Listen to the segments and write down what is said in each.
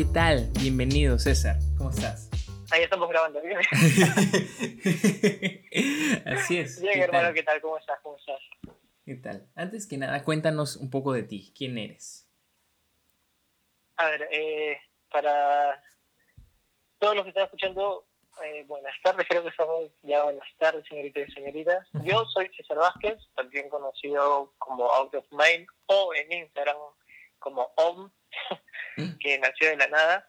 ¿Qué tal? Bienvenido, César. ¿Cómo estás? Ahí estamos grabando. ¿bien? Así es. Bien, ¿Qué hermano, tal? ¿qué tal? ¿Cómo estás? ¿Cómo estás? ¿Qué tal? Antes que nada, cuéntanos un poco de ti. ¿Quién eres? A ver, eh, para todos los que están escuchando, eh, buenas tardes, creo que estamos ya buenas tardes, señoritas y señoritas. Yo soy César Vázquez, también conocido como Out of Mind o en Instagram como OM, que nació de la nada.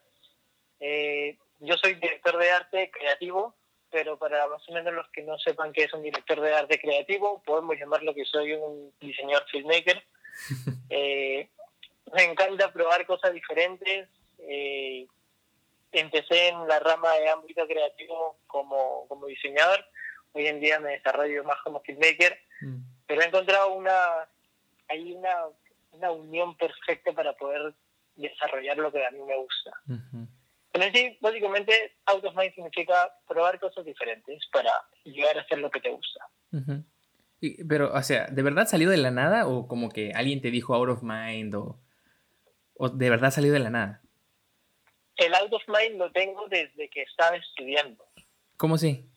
Eh, yo soy director de arte creativo, pero para más o menos los que no sepan qué es un director de arte creativo, podemos llamarlo que soy un diseñador filmmaker. Eh, me encanta probar cosas diferentes. eh, empecé en la rama de ámbito creativo como, como diseñador. Hoy en día me desarrollo más como filmmaker, Mm. pero he encontrado una hay una, una unión perfecta para poder desarrollar lo que a mí me gusta. Ujú. Pero en sí, básicamente, out of mind significa probar cosas diferentes para llegar a hacer lo que te gusta. Y- Pero, o sea, ¿de verdad salió de la nada o como que alguien te dijo out of mind o, o de verdad salió de la nada? El out of mind lo tengo desde que estaba estudiando. ¿Cómo sí?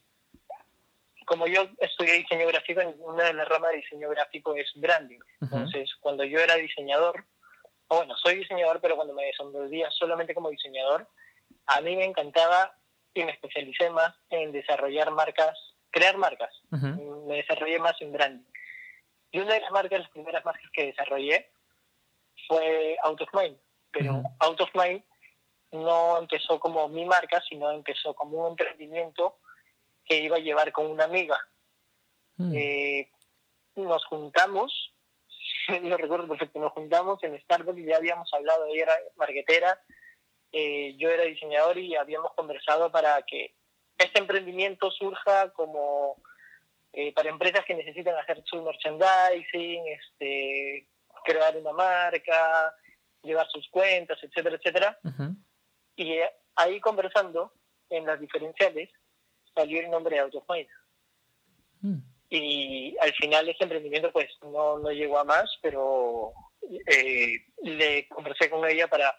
Como yo estudié diseño gráfico, una de las ramas de diseño gráfico es branding. Entonces, cuando yo era diseñador, o bueno, soy diseñador, pero cuando me desenvolvía solamente como diseñador, a mí me encantaba y me especialicé más en desarrollar marcas, crear marcas. Me desarrollé más en branding. Y una de las marcas, las primeras marcas que desarrollé fue Out of Mind. Pero Ujú. Out of Mind no empezó como mi marca, sino empezó como un emprendimiento que iba a llevar con una amiga. Mm. Eh, nos juntamos, lo recuerdo perfecto, nos juntamos en Starbucks y ya habíamos hablado, ella era marquetera, eh, yo era diseñador y habíamos conversado para que este emprendimiento surja como eh, para empresas que necesitan hacer su merchandising, este, crear una marca, llevar sus cuentas, etcétera, etcétera. Ujú. Y eh, ahí conversando en las diferenciales salió el nombre de Autofind Mm. Y al final ese emprendimiento pues no, no llegó a más, pero eh, le conversé con ella para,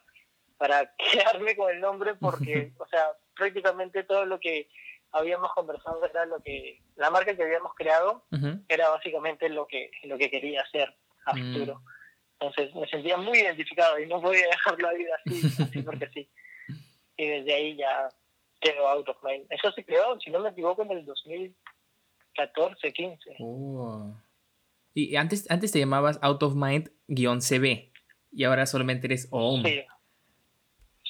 para quedarme con el nombre porque, o sea, prácticamente todo lo que habíamos conversado era lo que, la marca que habíamos creado era básicamente lo que, lo que quería hacer a Mm. futuro. Entonces me sentía muy identificado y no podía dejar la vida así, así porque sí. Y desde ahí ya quedó Out of Mind. Eso se creó, si no me equivoco, en el 2014, 15. Oh. Y antes, antes te llamabas Out of Mind-CB y ahora solamente eres OM. Sí.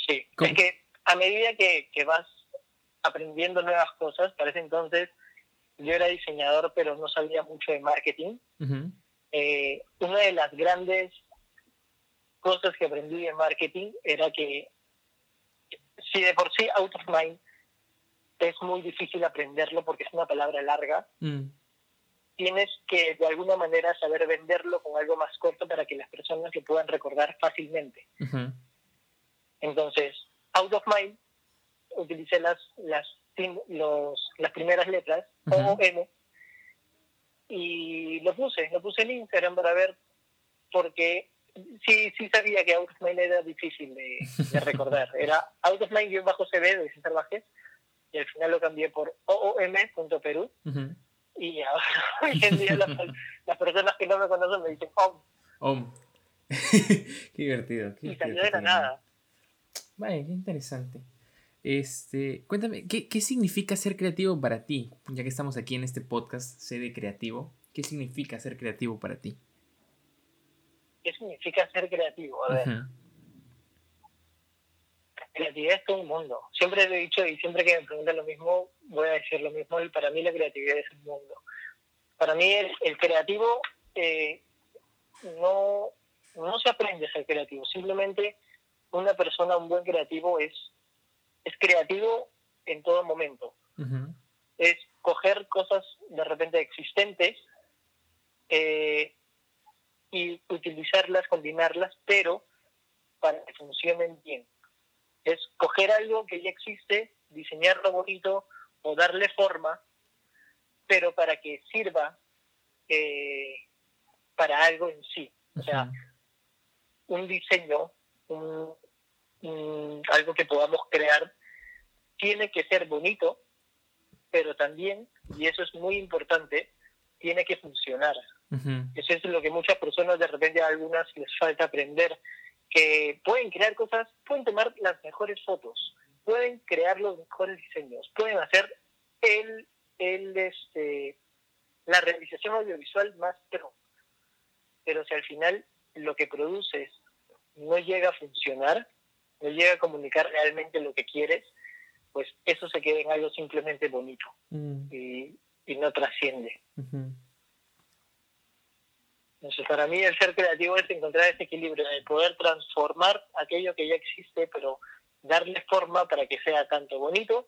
Sí. ¿Cómo? Es que a medida que, que vas aprendiendo nuevas cosas, para ese entonces yo era diseñador, pero no sabía mucho de marketing. Eh, una de las grandes cosas que aprendí de marketing era que si de por sí out of mind es muy difícil aprenderlo porque es una palabra larga, Mm. tienes que de alguna manera saber venderlo con algo más corto para que las personas lo puedan recordar fácilmente. Entonces, out of mind, utilicé las, las, los, las primeras letras, O, Ujú. M, y lo puse, lo puse en Instagram para ver, porque sí, sí sabía que out of mind era difícil de, de recordar. Era out of mind-cb de César Vázquez, y al final lo cambié por oom.perú, Ujú. y ahora, hoy en día las, las personas que no me conocen me dicen OM, OM. qué divertido. Qué y salió de la nada. Vaya, qué interesante. Este, cuéntame, ¿qué, ¿qué significa ser creativo para ti? Ya que estamos aquí en este podcast, Sede Creativo, ¿qué significa ser creativo para ti? ¿Qué significa ser creativo? A ver. Creatividad es todo un mundo. Siempre lo he dicho y siempre que me preguntan lo mismo, voy a decir lo mismo. Y para mí la creatividad es un mundo. Para mí el, el creativo eh, no, no se aprende a ser creativo. Simplemente una persona, un buen creativo, es, es creativo en todo momento. Es coger cosas de repente existentes eh, y utilizarlas, combinarlas, pero para que funcionen bien. Es coger algo que ya existe, diseñarlo bonito o darle forma, pero para que sirva eh, para algo en sí. O sea, un diseño, un algo que podamos crear tiene que ser bonito, pero también, y eso es muy importante, tiene que funcionar. Eso es lo que muchas personas de repente a algunas les falta aprender, que pueden crear cosas, pueden tomar las mejores fotos, pueden crear los mejores diseños, pueden hacer el, el este, la realización audiovisual más pro. Pero si al final lo que produces no llega a funcionar, no llega a comunicar realmente lo que quieres, pues eso se queda en algo simplemente bonito mm. y, no trasciende. Entonces, para mí el ser creativo es encontrar ese equilibrio de poder transformar aquello que ya existe, pero darle forma para que sea tanto bonito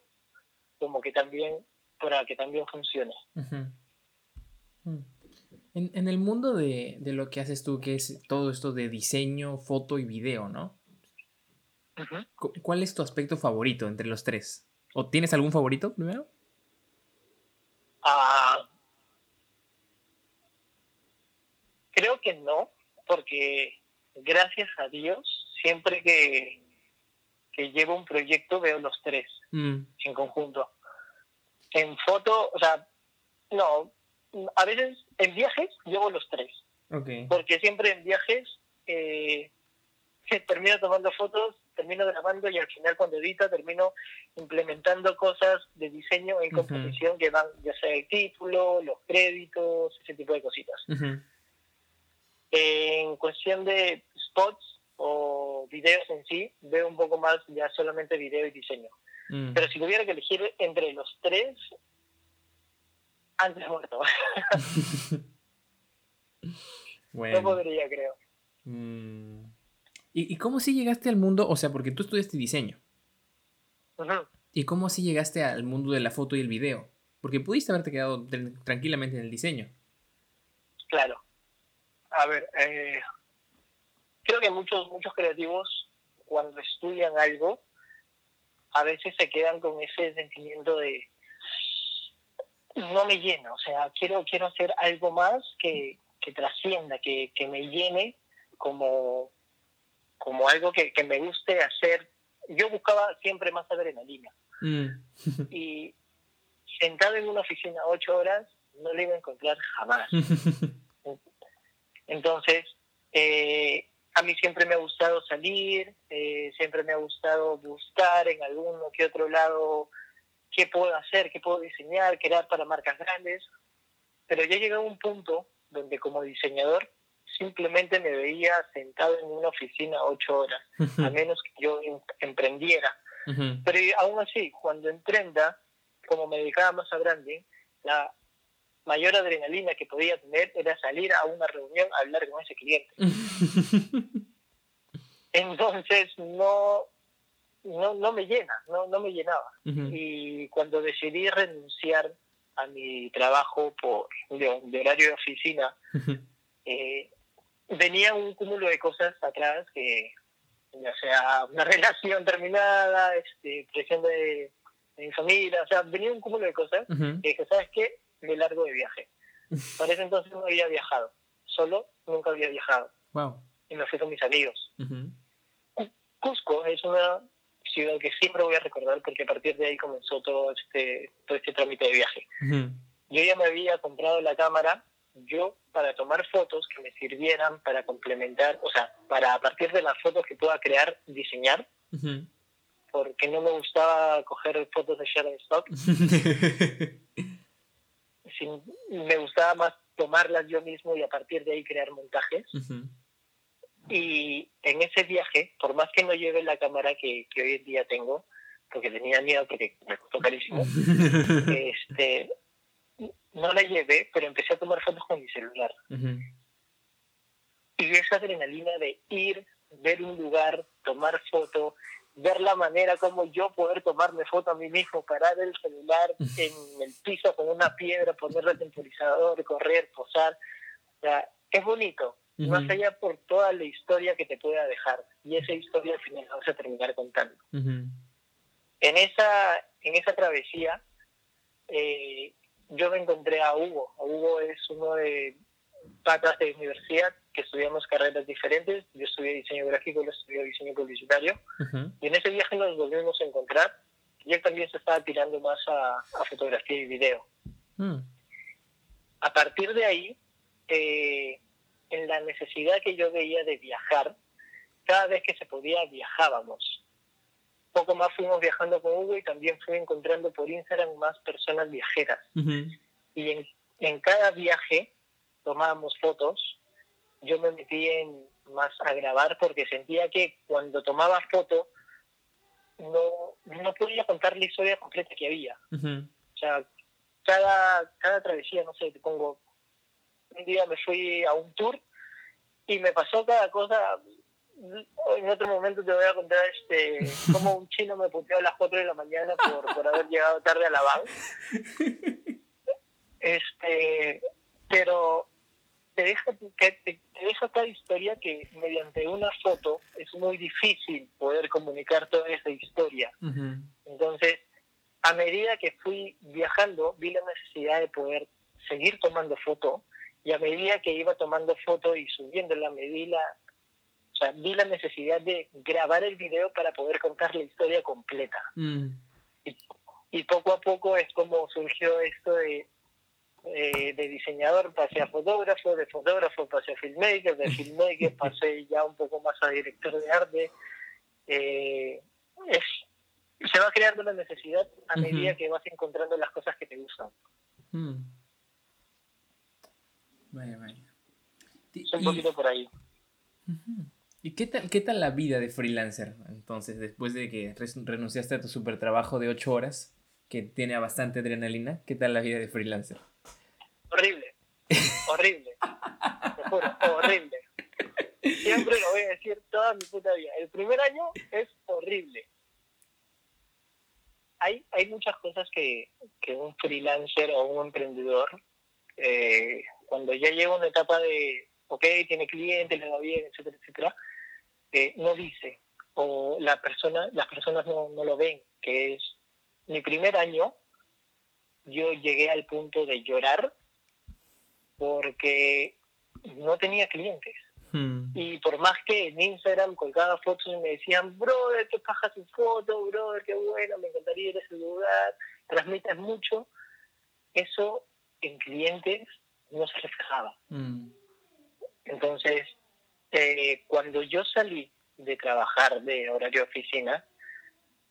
como que también para que también funcione. Mm. En, el mundo de, lo que haces tú, que es todo esto de diseño, foto y video, ¿no? ¿Cuál es tu aspecto favorito entre los tres? ¿O tienes algún favorito primero? Ah, creo que no, porque gracias a Dios, siempre que, que llevo un proyecto veo los tres mm. en conjunto. En foto, o sea, no, a veces en viajes llevo los tres. Porque siempre en viajes eh, termino tomando fotos, termino grabando y al final cuando edito termino implementando cosas de diseño en composición que van ya sea el título, los créditos, ese tipo de cositas. En cuestión de spots o videos en sí, veo un poco más ya solamente video y diseño. Mm. Pero si tuviera que elegir entre los tres, antes muerto. bueno. No podría, creo. Mm. ¿Y, cómo si llegaste al mundo? O sea, porque tú estudiaste diseño. ¿Y cómo si llegaste al mundo de la foto y el video? Porque pudiste haberte quedado tranquilamente en el diseño. Claro. A ver, eh, creo que muchos, muchos creativos, cuando estudian algo, a veces se quedan con ese sentimiento de, no me llena, o sea, quiero, quiero hacer algo más que, que trascienda, que, que, me llene como, como algo que, que, me guste hacer. Yo buscaba siempre más adrenalina. Mm. y sentado en una oficina ocho horas, no lo iba a encontrar jamás. Entonces, eh, a mí siempre me ha gustado salir, eh, siempre me ha gustado buscar en alguno que otro lado qué puedo hacer, qué puedo diseñar, crear para marcas grandes, pero ya llegado a un punto donde como diseñador simplemente me veía sentado en una oficina ocho horas, a menos que yo em, emprendiera. Pero aún así, cuando emprenda, como me dedicaba más a branding, la mayor adrenalina que podía tener era salir a una reunión a hablar con ese cliente. Entonces, no, no, no me llena, no, no me llenaba. Y cuando decidí renunciar a mi trabajo por de, horario de oficina, eh, venía un cúmulo de cosas atrás que, ya sea una relación terminada, este, presión de, mi familia, o sea, venía un cúmulo de cosas que dije, ¿sabes qué? Me largo de viaje. Para ese entonces no había viajado, solo nunca había viajado. Wow. Y me fui con mis amigos. Cusco es una ciudad que siempre voy a recordar porque a partir de ahí comenzó todo este, todo este trámite de viaje. Yo ya me había comprado la cámara, yo para tomar fotos que me sirvieran para complementar, o sea, para a partir de las fotos que pueda crear, diseñar, porque no me gustaba coger fotos de Shutterstock. me gustaba más tomarlas yo mismo y a partir de ahí crear montajes. Y en ese viaje, por más que no lleve la cámara que, que hoy en día tengo, porque tenía miedo porque me costó carísimo, este, no la llevé, pero empecé a tomar fotos con mi celular. Y esa adrenalina de ir, ver un lugar, tomar foto, ver la manera como yo poder tomarme foto a mí mismo, parar el celular en el piso con una piedra, ponerle temporizador, correr, posar. O sea, es bonito, más allá por toda la historia que te pueda dejar. Y esa historia al final vas a terminar contando. En, esa, en esa travesía, eh, yo me encontré a Hugo. Hugo es uno de patas de universidad que estudiamos carreras diferentes. Yo estudié diseño gráfico, él estudió diseño publicitario. Y en ese viaje nos volvimos a encontrar. Y él también se estaba tirando más a, fotografía y video. Mm. A partir de ahí, eh, en la necesidad que yo veía de viajar, cada vez que se podía viajábamos. Poco más fuimos viajando con Hugo y también fui encontrando por Instagram más personas viajeras. Y en, en cada viaje tomábamos fotos, yo me metí en más a grabar porque sentía que cuando tomaba foto no, no podía contar la historia completa que había. O sea, cada, cada travesía, no sé, te pongo, un día me fui a un tour y me pasó cada cosa. En otro momento te voy a contar este cómo un chino me puteó a las 4 de la mañana por, por haber llegado tarde a la van. Este, pero te deja, te, te deja cada historia que mediante una foto es muy difícil poder comunicar toda esa historia. Entonces, a medida que fui viajando, vi la necesidad de poder seguir tomando foto y a medida que iba tomando foto y subiéndola, me vi la, o sea, vi la necesidad de grabar el video para poder contar la historia completa. Mm. Y, y, poco a poco es como surgió esto de, eh, de diseñador pasé a fotógrafo, de fotógrafo pasé a filmmaker, de filmmaker pasé ya un poco más a director de arte. Eh, es, se va creando la necesidad a medida que vas encontrando las cosas que te gustan. Mm. Vaya, vaya. un poquito por ahí. ¿Y qué tal, qué tal la vida de freelancer? Entonces, después de que renunciaste a tu super trabajo de ocho horas, que tiene bastante adrenalina, ¿qué tal la vida de freelancer? Horrible. horrible. Horrible. Siempre lo voy a decir toda mi puta vida. El primer año es horrible. Hay, hay muchas cosas que, que un freelancer o un emprendedor eh, cuando ya llega una etapa de, ok, tiene cliente, le va bien, etcétera, etcétera, eh, no dice, o la persona, las personas no, no lo ven, que es mi primer año, yo llegué al punto de llorar porque no tenía clientes. Hmm. Y por más que en Instagram colgaba fotos y me decían, brother, qué paja tu foto, brother, qué bueno, me encantaría ir a ese lugar, transmites mucho, eso en clientes no se reflejaba. Mm. Entonces, eh, cuando yo salí de trabajar de horario oficina,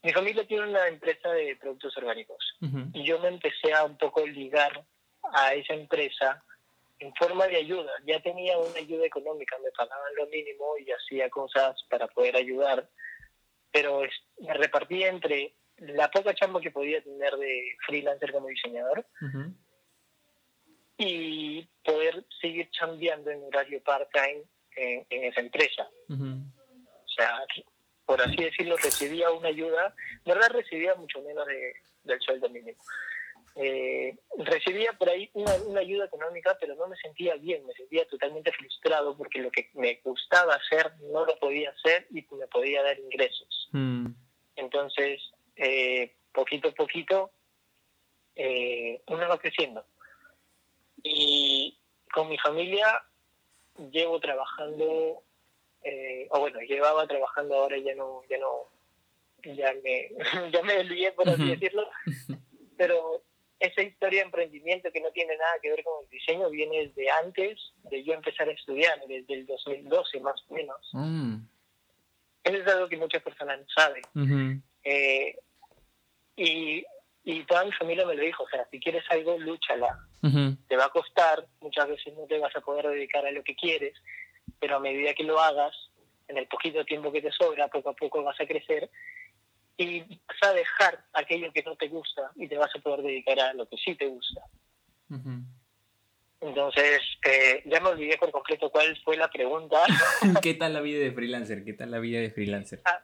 mi familia tiene una empresa de productos orgánicos y yo me empecé a un poco ligar a esa empresa en forma de ayuda. Ya tenía una ayuda económica, me pagaban lo mínimo y hacía cosas para poder ayudar, pero me repartía entre la poca chamba que podía tener de freelancer como diseñador y poder seguir chambeando en horario part-time en, esa empresa. O sea, por así decirlo, recibía una ayuda, verdad recibía mucho menos de, del sueldo mínimo. Eh, recibía por ahí una, una, ayuda económica, pero no me sentía bien, me sentía totalmente frustrado porque lo que me gustaba hacer no lo podía hacer y me podía dar ingresos. Mm. Entonces, eh, poquito a poquito, eh, uno va creciendo. Y con mi familia llevo trabajando, eh, o bueno, llevaba trabajando ahora ya no, ya no, ya me, ya me olvidé por así decirlo, pero esa historia de emprendimiento que no tiene nada que ver con el diseño viene desde antes de yo empezar a estudiar, desde el 2012 más o menos. Mm. Eso es algo que muchas personas no saben. eh, y y toda mi familia me lo dijo, o sea, si quieres algo, lúchala. Te va a costar, muchas veces no te vas a poder dedicar a lo que quieres, pero a medida que lo hagas, en el poquito tiempo que te sobra, poco a poco vas a crecer y vas a dejar aquello que no te gusta y te vas a poder dedicar a lo que sí te gusta. Entonces, eh, ya me olvidé por completo cuál fue la pregunta. ¿Qué tal la vida de freelancer? ¿Qué tal la vida de freelancer? Ah,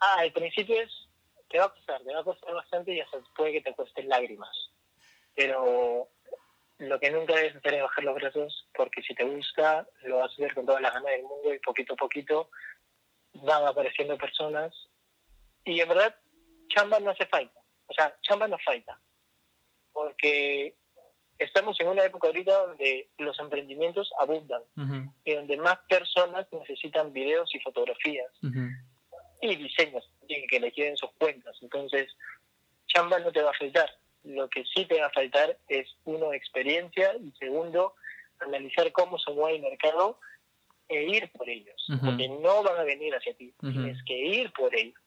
ah al principio es te va a costar, te va a costar bastante y hasta puede que te cueste lágrimas. Pero lo que nunca debes hacer es bajar los brazos, porque si te gusta, lo vas a hacer con todas las ganas del mundo y poquito a poquito van apareciendo personas. Y en verdad, chamba no hace falta. O sea, chamba no falta. Porque estamos en una época ahorita donde los emprendimientos abundan y donde más personas necesitan videos y fotografías y diseños que le queden sus cuentas. Entonces, chamba no te va a faltar. Lo que sí te va a faltar es, uno, experiencia y segundo, analizar cómo se mueve el mercado e ir por ellos, porque no van a venir hacia ti, tienes que ir por ellos.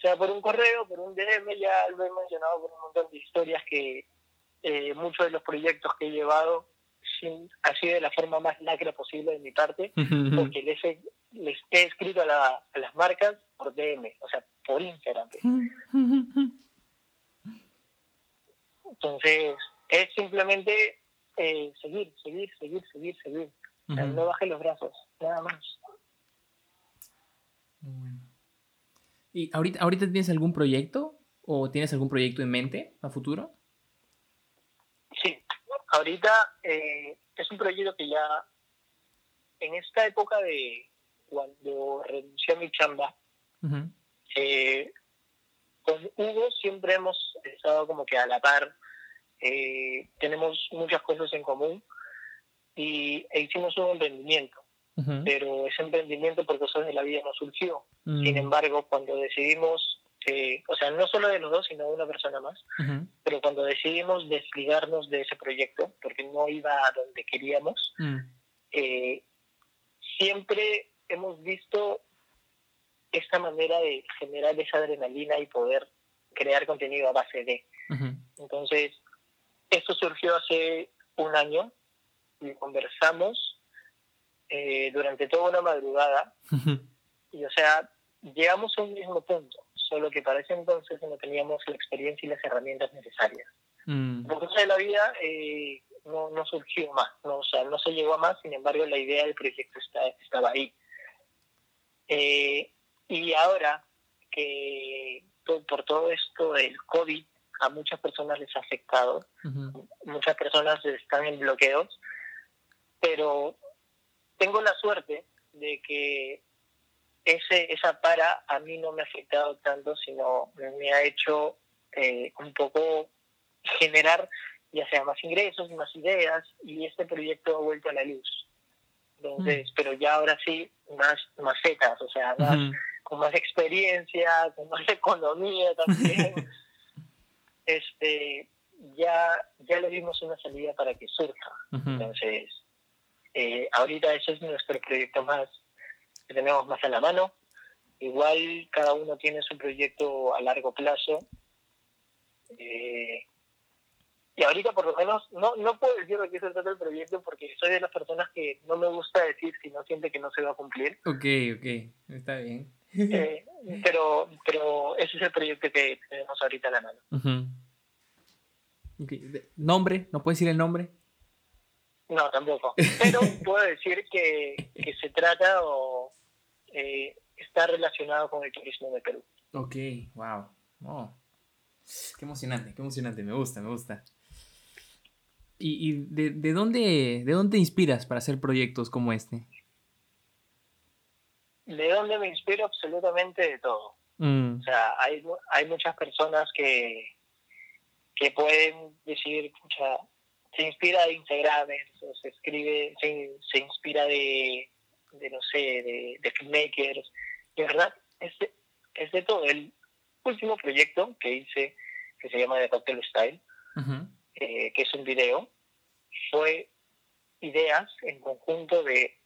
Sea por un correo, por un DM, ya lo he mencionado por un montón de historias que eh, muchos de los proyectos que he llevado sin, ha sido de la forma más lacra posible de mi parte, porque les he, les he escrito a, la, a las marcas por DM, o sea, por Instagram. Entonces, es simplemente eh, seguir, seguir, seguir, seguir, seguir. no baje los brazos, nada más. ¿Y ahorita, ahorita tienes algún proyecto o tienes algún proyecto en mente a futuro? Sí, ahorita eh, es un proyecto que ya en esta época de cuando renuncié a mi chamba, eh, con Hugo siempre hemos estado como que a la par, eh, tenemos muchas cosas en común y e hicimos un emprendimiento, pero ese emprendimiento por cosas de la vida no surgió. Mm. Sin embargo, cuando decidimos, eh, o sea, no solo de los dos, sino de una persona más, pero cuando decidimos desligarnos de ese proyecto, porque no iba a donde queríamos, mm. eh, siempre hemos visto esta manera de generar esa adrenalina y poder crear contenido a base de. Entonces, esto surgió hace un año y conversamos eh, durante toda una madrugada y, o sea, llegamos a un mismo punto, solo que para ese entonces no teníamos la experiencia y las herramientas necesarias. Mm. Por de la vida eh, no, no surgió más, no, o sea, no se llegó a más, sin embargo la idea del proyecto está, estaba ahí. Eh, y ahora que por todo esto del COVID a muchas personas les ha afectado, muchas personas están en bloqueos, pero tengo la suerte de que ese, esa para a mí no me ha afectado tanto, sino me ha hecho eh, un poco generar ya sea más ingresos, y más ideas, y este proyecto ha vuelto a la luz. Entonces, pero ya ahora sí, más macetas, o sea, con más experiencia, con más economía también. este, ya, ya le dimos una salida para que surja. Entonces, eh, ahorita ese es nuestro proyecto más que tenemos más a la mano. Igual cada uno tiene su proyecto a largo plazo. Eh, y ahorita por lo menos no, no puedo decir de qué se trata el proyecto porque soy de las personas que no me gusta decir si no siente que no se va a cumplir. Ok, ok, está bien. Eh, pero, pero ese es el proyecto que tenemos ahorita a la mano. ¿Nombre? ¿No puedes decir el nombre? No, tampoco. Pero puedo decir que, que se trata o eh, está relacionado con el turismo de Perú. Ok, wow. Oh. Qué emocionante, qué emocionante, me gusta, me gusta. ¿Y, y de, de, dónde, de dónde te inspiras para hacer proyectos como este? ¿De dónde me inspiro? Absolutamente de todo. Mm. O sea, hay, hay muchas personas que, que pueden decir, se inspira de Instagram, o se escribe, se, se inspira de, de, no sé, de, de filmmakers. De verdad, es de, es de todo. El último proyecto que hice, que se llama The Cocktail Style, eh, que es un video, fue ideas en conjunto de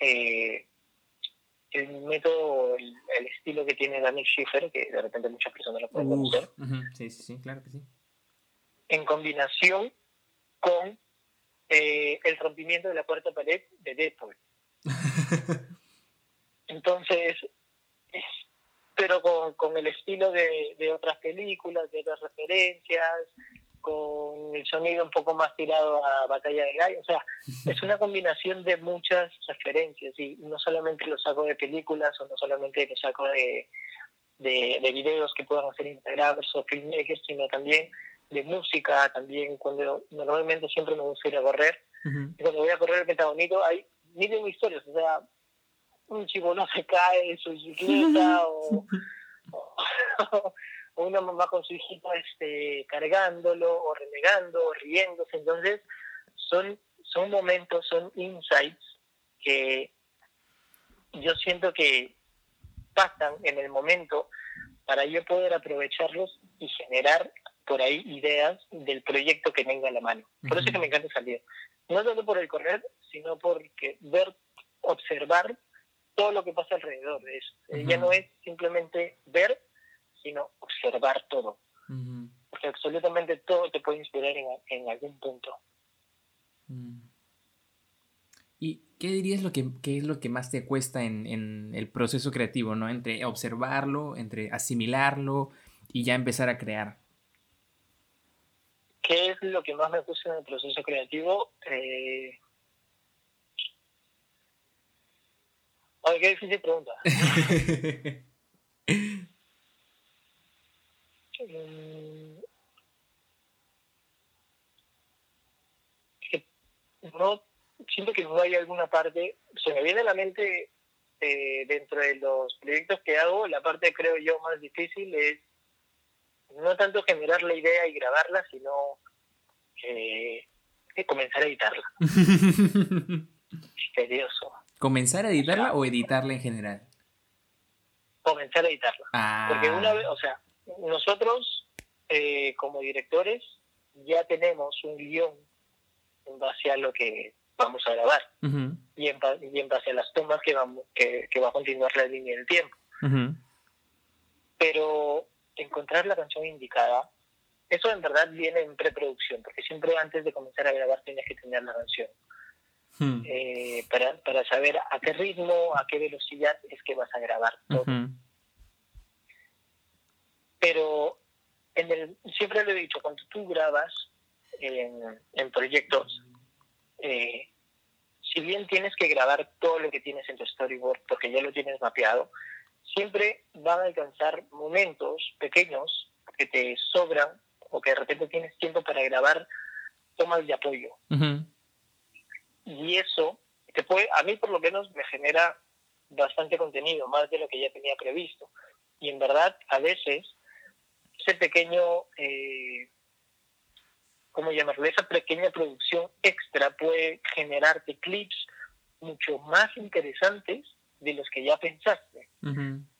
eh, el método, el, estilo que tiene Daniel Schiffer, que de repente muchas personas lo pueden conocer. Sí, sí, sí, claro que sí. En combinación con eh, el rompimiento de la cuarta pared de Deadpool. Entonces, pero con, con el estilo de, de otras películas, de otras referencias, con el sonido un poco más tirado a Batalla de Gallo. O sea, es una combinación de muchas referencias y no solamente lo saco de películas o no solamente lo saco de, de, videos que puedan hacer Instagramers o filmmakers, sino también de música, también cuando normalmente siempre me gusta ir a correr. Y cuando voy a correr el Pentagonito hay miles de historias, o sea, un chico no se cae en su bicicleta o o una mamá con su hijito este, cargándolo, o renegando, o riéndose. Entonces, son, son momentos, son insights que yo siento que pasan en el momento para yo poder aprovecharlos y generar por ahí ideas del proyecto que tenga a la mano. Por eso es que me encanta salir. No solo por el correr, sino porque ver, observar todo lo que pasa alrededor de eso. Eh, ya no es simplemente ver, sino observar todo. Porque absolutamente todo te puede inspirar en, algún punto. Mm. ¿Y qué dirías lo que qué es lo que más te cuesta en, en, el proceso creativo, ¿no? Entre observarlo, entre asimilarlo y ya empezar a crear. ¿Qué es lo que más me gusta en el proceso creativo? Eh, Ay, qué difícil pregunta. Mm, no siento que no hay alguna parte, se me viene a la mente eh, dentro de los proyectos que hago, la parte creo yo más difícil es no tanto generar la idea y grabarla, sino eh, comenzar a editarla. Misterioso. ¿Comenzar a editarla o editarla en general? Comenzar a editarla. Porque ah. una vez, o sea, nosotros eh, como directores ya tenemos un guion en base a lo que vamos a grabar y, en, y, en, base a las tomas que, vamos, que, va a continuar la línea del tiempo. Pero encontrar la canción indicada, eso en verdad viene en preproducción, porque siempre antes de comenzar a grabar tienes que tener la canción. Hmm. Eh, para, para saber a qué ritmo, a qué velocidad es que vas a grabar todo. Pero en el, siempre lo he dicho, cuando tú grabas en, en proyectos, eh, si bien tienes que grabar todo lo que tienes en tu storyboard porque ya lo tienes mapeado, siempre van a alcanzar momentos pequeños que te sobran o que de repente tienes tiempo para grabar tomas de apoyo. Y eso te puede, a mí por lo menos me genera bastante contenido, más de lo que ya tenía previsto. Y en verdad, a veces, ese pequeño, eh, ¿cómo llamarlo? Esa pequeña producción extra puede generarte clips mucho más interesantes de los que ya pensaste.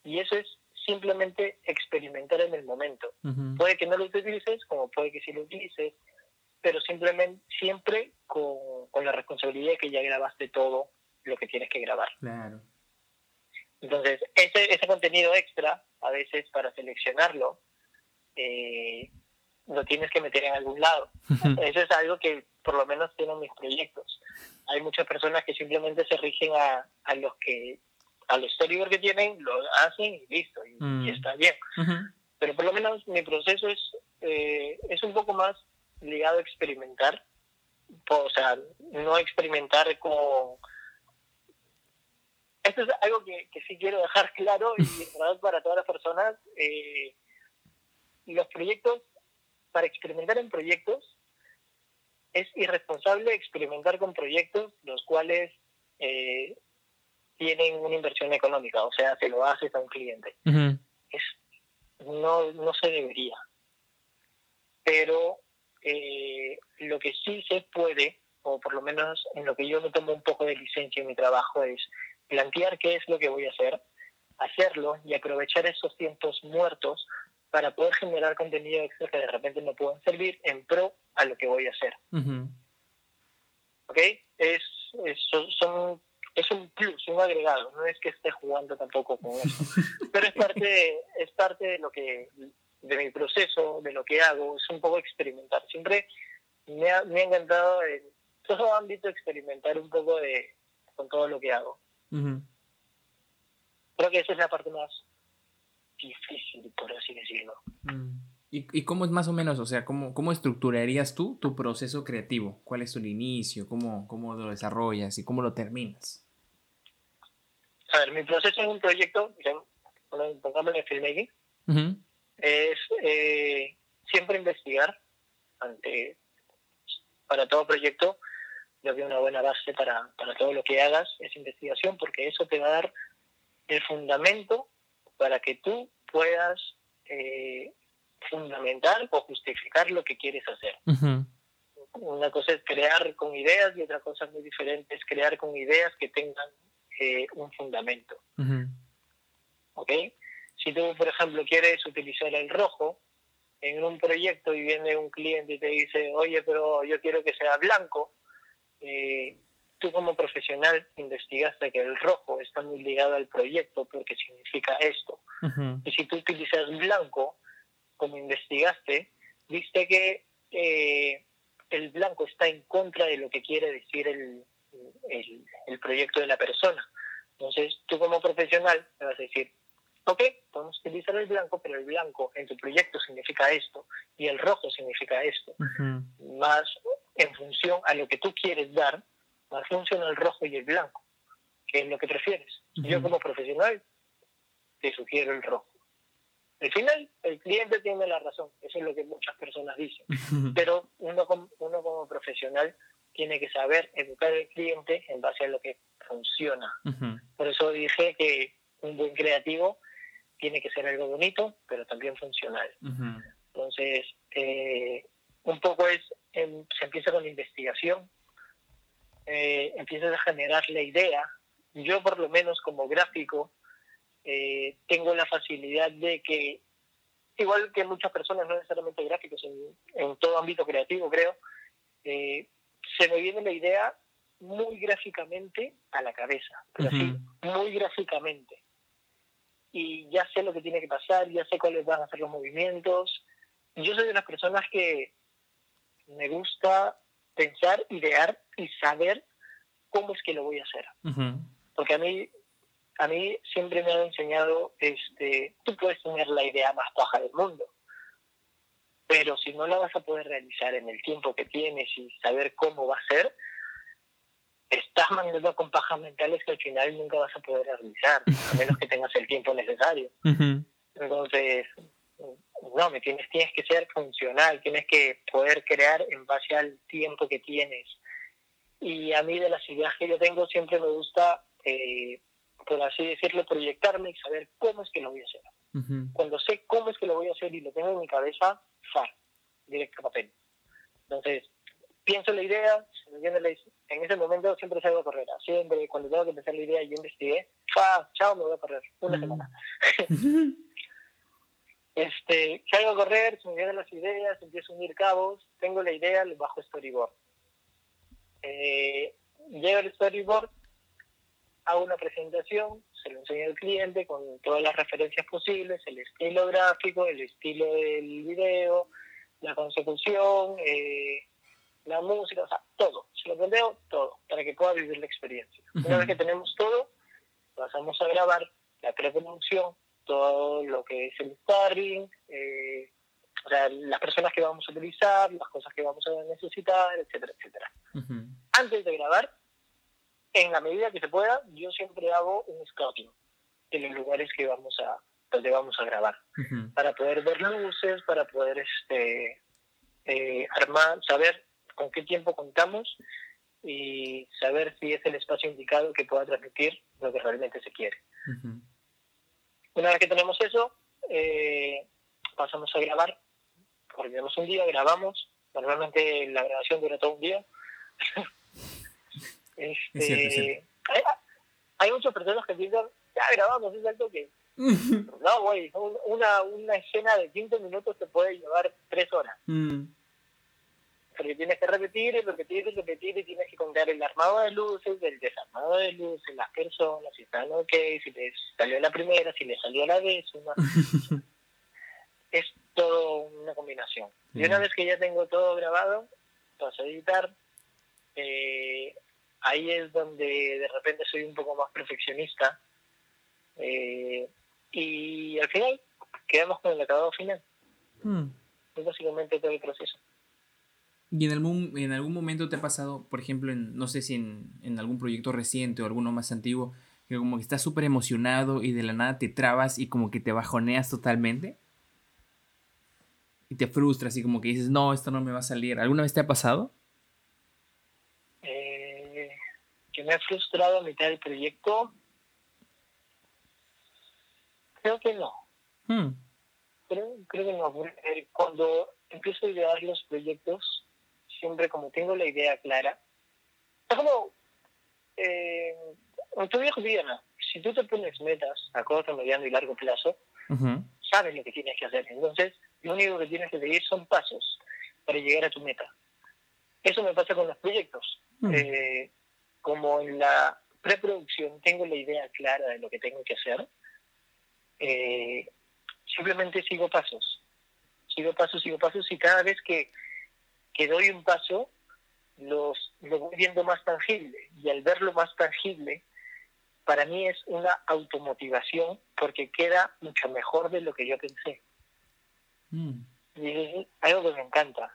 Y eso es simplemente experimentar en el momento. Puede que no lo utilices, como puede que sí lo utilices, pero simplemente siempre con, la responsabilidad de que ya grabaste todo lo que tienes que grabar. Claro. Entonces, ese, ese contenido extra, a veces para seleccionarlo, eh, lo tienes que meter en algún lado. Eso es algo que por lo menos tienen mis proyectos. Hay muchas personas que simplemente se rigen a, a los que a los storyboard que tienen, lo hacen y listo, y, mm. está bien. Pero por lo menos mi proceso es, eh, es un poco más ligado a experimentar, o sea, no experimentar con... Esto es algo que, que sí quiero dejar claro y para todas las personas. Eh, los proyectos, para experimentar en proyectos, es irresponsable experimentar con proyectos los cuales eh, tienen una inversión económica, o sea, se lo haces a un cliente. es, no, no se debería. Pero eh, lo que sí se puede, o por lo menos en lo que yo me tomo un poco de licencia en mi trabajo, es plantear qué es lo que voy a hacer, hacerlo y aprovechar esos tiempos muertos para poder generar contenido extra que de repente me puedan servir en pro a lo que voy a hacer. ¿Ok? Es, es, son, es un plus, un agregado, no es que esté jugando tampoco con eso, pero es parte, es parte de lo que de mi proceso, de lo que hago, es un poco experimentar. Siempre me ha, me ha encantado en todo ámbito experimentar un poco de con todo lo que hago. Creo que esa es la parte más difícil, por así decirlo. Mm. ¿Y, ¿Y, cómo es más o menos, o sea, cómo, cómo estructurarías tú tu proceso creativo? ¿Cuál es el inicio? ¿Cómo, ¿Cómo lo desarrollas y cómo lo terminas? A ver, mi proceso en un proyecto, pongámosle en filmmaking, es eh, siempre investigar ante para todo proyecto yo que una buena base para, para todo lo que hagas es investigación porque eso te va a dar el fundamento para que tú puedas eh, fundamental o justificar lo que quieres hacer. Una cosa es crear con ideas y otra cosa muy diferente es crear con ideas que tengan eh, un fundamento. ¿Ok? Si tú, por ejemplo, quieres utilizar el rojo en un proyecto y viene un cliente y te dice, oye, pero yo quiero que sea blanco, eh, tú como profesional investigaste que el rojo está muy ligado al proyecto porque significa esto. Y si tú utilizas blanco, como investigaste, viste que eh, el blanco está en contra de lo que quiere decir el, el, proyecto de la persona. Entonces, tú como profesional te vas a decir, ok, podemos utilizar el blanco, pero el blanco en tu proyecto significa esto y el rojo significa esto. Más en función a lo que tú quieres dar, más funciona el rojo y el blanco, que es lo que prefieres. Yo como profesional te sugiero el rojo. Al final, el cliente tiene la razón, eso es lo que muchas personas dicen, pero uno como, uno como profesional tiene que saber educar al cliente en base a lo que funciona. Por eso dije que un buen creativo tiene que ser algo bonito, pero también funcional. Entonces, eh, un poco es, se empieza con la investigación, eh, empiezas a generar la idea. Yo por lo menos como gráfico eh, tengo la facilidad de que, igual que muchas personas, no necesariamente gráficos, en, todo ámbito creativo creo, eh, se me viene la idea muy gráficamente a la cabeza, pero así, muy gráficamente. Y ya sé lo que tiene que pasar, ya sé cuáles van a ser los movimientos. Yo soy de las personas que me gusta pensar, idear y saber cómo es que lo voy a hacer. Porque a mí, a mí siempre me han enseñado, este, tú puedes tener la idea más baja del mundo, pero si no la vas a poder realizar en el tiempo que tienes y saber cómo va a ser, estás mandando con pajas mentales que al final nunca vas a poder realizar, a menos que tengas el tiempo necesario. Entonces, no, me tienes, tienes que ser funcional, tienes que poder crear en base al tiempo que tienes. Y a mí de las ideas que yo tengo siempre me gusta, eh, por así decirlo, proyectarme y saber cómo es que lo voy a hacer. Cuando sé cómo es que lo voy a hacer y lo tengo en mi cabeza, far, directo a papel. Entonces, pienso la idea, en ese momento siempre salgo a correr. Siempre, cuando tengo que empezar la idea, yo investigué, fa, chao, me voy a correr, una semana. Este, salgo a correr, se me vienen las ideas, empiezo a unir cabos, tengo la idea, le bajo storyboard. Eh, llega el storyboard, hago una presentación, se lo enseño al cliente con todas las referencias posibles, el estilo gráfico, el estilo del video, la consecución, eh, la música, o sea, todo. Se lo planteo todo, para que pueda vivir la experiencia. Una vez que tenemos todo, pasamos a grabar la preproducción, todo lo que es el starring, eh, o sea, las personas que vamos a utilizar, las cosas que vamos a necesitar, etcétera, etcétera. Antes de grabar, en la medida que se pueda, yo siempre hago un scouting de los lugares que vamos a donde vamos a grabar para poder ver luces, para poder este eh, armar, saber con qué tiempo contamos y saber si es el espacio indicado que pueda transmitir lo que realmente se quiere. Una vez que tenemos eso, eh, pasamos a grabar. Coordinamos un día, grabamos. Normalmente la grabación dura todo un día. este, Hay, muchas personas que piensan, ya grabamos, es algo que... no, güey, una, una escena de 15 minutos te puede llevar 3 horas. Mm porque tienes que repetir y repetir y repetir y tienes que contar el armado de luces, el desarmado de luces, las personas, si están ok, si les salió la primera, si les salió la décima. es todo una combinación. Y una vez que ya tengo todo grabado, paso a editar. Eh, ahí es donde de repente soy un poco más perfeccionista. Eh, y al final quedamos con el acabado final. Hmm. Es básicamente todo el proceso. ¿Y en algún, en algún momento te ha pasado, por ejemplo, en, no sé si en, en algún proyecto reciente o alguno más antiguo, que como que estás súper emocionado y de la nada te trabas y como que te bajoneas totalmente? Y te frustras y como que dices, no, esto no me va a salir. ¿Alguna vez te ha pasado? Eh, que me ha frustrado a mitad del proyecto. Creo que no. Hmm. creo, creo que no. Eh, cuando empiezo a idear los proyectos, siempre como tengo la idea clara, es como eh, en tu vida cotidiana. Si tú te pones metas a corto, mediano y largo plazo, sabes lo que tienes que hacer. Entonces, lo único que tienes que seguir son pasos para llegar a tu meta. Eso me pasa con los proyectos. Mm. Eh, como en la preproducción tengo la idea clara de lo que tengo que hacer, eh, simplemente sigo pasos. Sigo pasos, sigo pasos y cada vez que, que doy un paso, los, lo voy viendo más tangible. Y al verlo más tangible, para mí es una automotivación porque queda mucho mejor de lo que yo pensé. Mm. Y es algo que me encanta.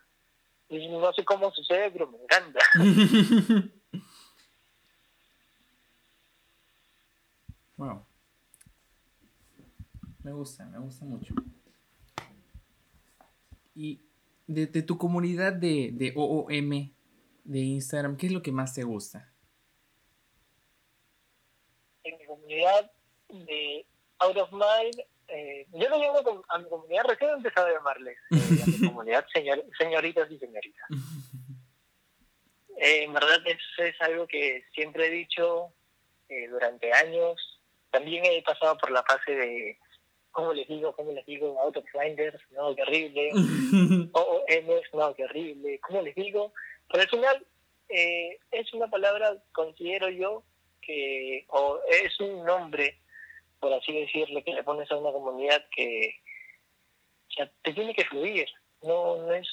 Y no sé cómo sucede, pero me encanta. wow. Me gusta, me gusta mucho. Y de, tu comunidad de, de OOM de Instagram, ¿qué es lo que más te gusta? En mi comunidad de Out of Mind, eh, yo lo llamo a mi comunidad, recién he empezado a llamarles, eh, a mi comunidad señoritas y señoritas. Eh, en verdad eso es algo que siempre he dicho durante años. También he pasado por la fase de ¿cómo les digo? ¿Cómo les digo? Out of Grinders, no, qué horrible. OOMs, no, qué horrible. ¿Cómo les digo? Pero al final eh, es una palabra, considero yo, que o es un nombre, por así decirlo, que le pones a una comunidad que te tiene que fluir. No, no es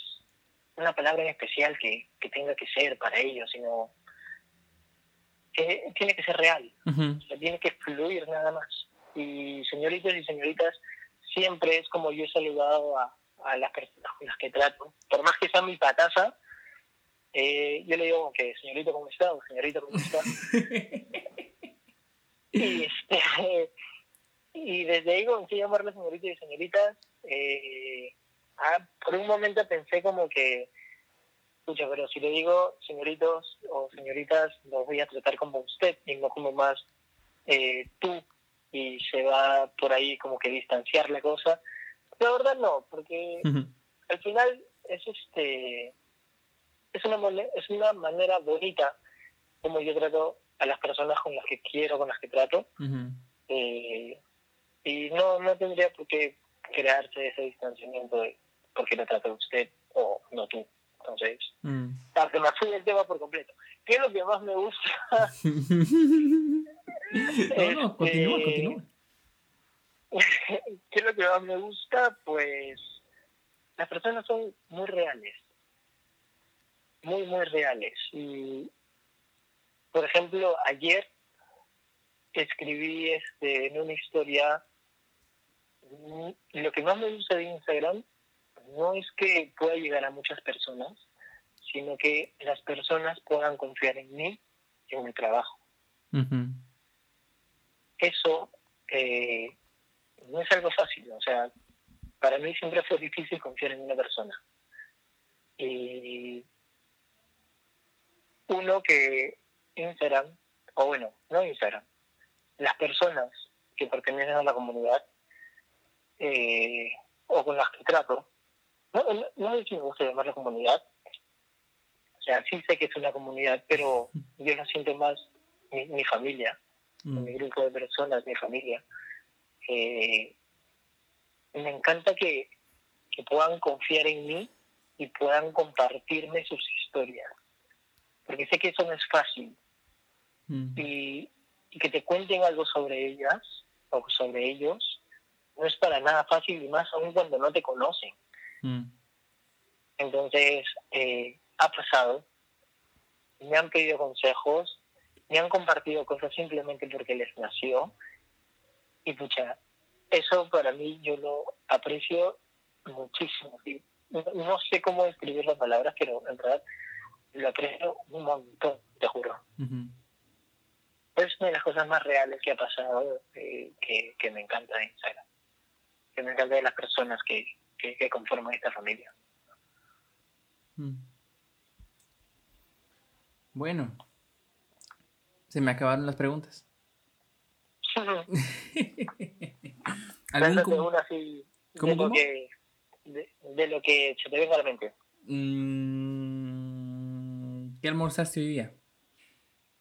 una palabra en especial que, que tenga que ser para ellos, sino tiene que ser real. o sea, tiene que fluir nada más y señoritas y señoritas, siempre es como yo he saludado a, a las personas con las que trato. Por más que sea mi pataza, eh, yo le digo que señorita, ¿cómo está? O señorita, ¿cómo está? y, este, y desde ahí comencé a llamarle señorita y señoritas. Eh, ah, por un momento pensé como que, escucha, pero si le digo señoritos o señoritas, los voy a tratar como usted y no como más eh, tú y se va por ahí como que distanciar la cosa. La verdad no, porque al final es este es una es una manera bonita como yo trato a las personas con las que quiero, con las que trato. Eh, y no, no tendría por qué crearse ese distanciamiento de porque lo trata usted o no tú. Entonces, mm. que me fui del tema por completo. ¿Qué es lo que más me gusta? no, no, continúa, este, continúa. ¿Qué es lo que más me gusta? Pues las personas son muy reales. Muy, muy reales. Y, por ejemplo, ayer escribí este, en una historia, lo que más me gusta de Instagram no es que pueda llegar a muchas personas, sino que las personas puedan confiar en mí y en mi trabajo eso eh, no es algo fácil. O sea, para mí siempre fue difícil confiar en una persona. Y uno que Instagram, o bueno, no Instagram, las personas que pertenecen a la comunidad eh, o con las que trato, no, no, sé si me gusta llamar la comunidad, o sea, sí sé que es una comunidad, pero yo lo siento más mi familia mm. mi grupo de personas, mi familia. Eh, me encanta que, puedan confiar en mí y puedan compartirme sus historias. Porque sé que eso no es fácil. Mm. Y, que te cuenten algo sobre ellas o sobre ellos no es para nada fácil y más aún cuando no te conocen. Mm. Entonces, eh, ha pasado, me han pedido consejos me han compartido cosas simplemente porque les nació. Y pucha, eso para mí yo lo aprecio muchísimo. No, sé cómo describir las palabras, pero en verdad lo aprecio un montón, te juro. Es una de las cosas más reales que ha pasado eh, que, me encanta de Instagram. Que me encanta de las personas que, que, conforman esta familia. Mm. Bueno, se me acabaron las preguntas. ¿Algún, una así de, lo Que, de, lo que se te venga a la mente. Mm, ¿Qué almorzaste hoy día?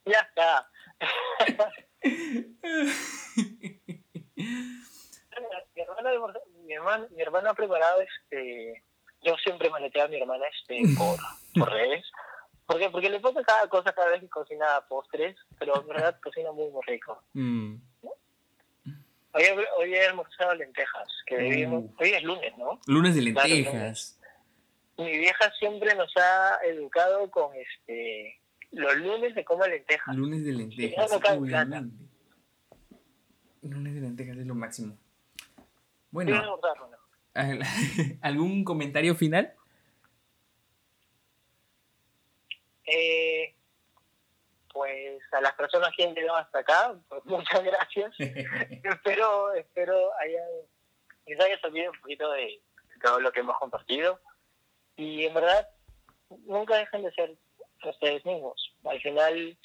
Ya está. mi, hermana, mi, hermana, ha preparado este. Yo siempre maleteaba a mi hermana este por, por redes. ¿Por qué? Porque le pongo cada cosa cada vez que cocina postres, pero en verdad cocina muy, muy rico. Mm. Hoy, hoy he almorzado lentejas, que uh. hoy es lunes, ¿no? Lunes de lentejas. Mi vieja siempre nos ha educado con este los lunes de coma lentejas. Lunes de lentejas, Lunes de lentejas es lo máximo. Bueno. ¿Algún comentario final? Eh, pues a las personas que han llegado hasta acá, pues muchas gracias. espero, espero hayan, les haya servido un poquito de todo lo que hemos compartido. Y en verdad, nunca dejen de ser ustedes mismos. Al final,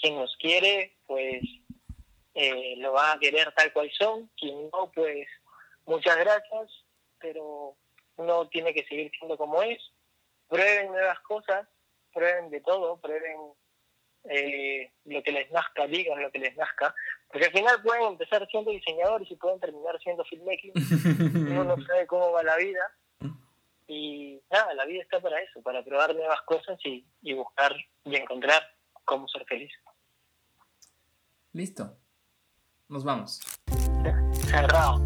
quien nos quiere, pues eh, lo va a querer tal cual son. Quien no, pues muchas gracias, pero no tiene que seguir siendo como es. Prueben nuevas cosas, prueben de todo, prueben eh, lo que les nazca, digan lo que les nazca, porque al final pueden empezar siendo diseñadores y pueden terminar siendo filmmaking. Uno no sabe cómo va la vida. Y nada, la vida está para eso, para probar nuevas cosas y, y buscar y encontrar cómo ser feliz. Listo. Nos vamos. Cerrado.